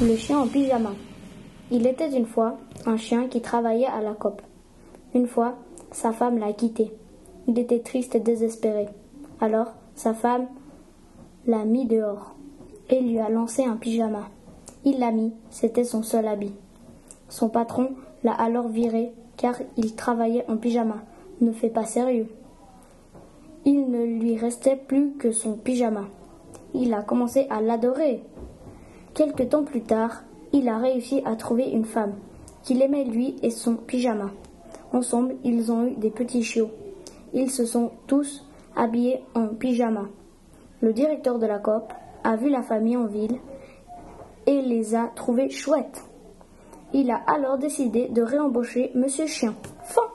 Le chien en pyjama. Il était une fois un chien qui travaillait à la COP. Une fois, sa femme l'a quitté. Il était triste et désespéré. Alors, sa femme l'a mis dehors et lui a lancé un pyjama. Il l'a mis, c'était son seul habit. Son patron l'a alors viré car il travaillait en pyjama. Ne fait pas sérieux. Il ne lui restait plus que son pyjama. Il a commencé à l'adorer. Quelque temps plus tard, il a réussi à trouver une femme qu'il aimait lui et son pyjama. Ensemble, ils ont eu des petits chiots. Ils se sont tous habillés en pyjama. Le directeur de la COP a vu la famille en ville et les a trouvés chouettes. Il a alors décidé de réembaucher Monsieur Chien. Fin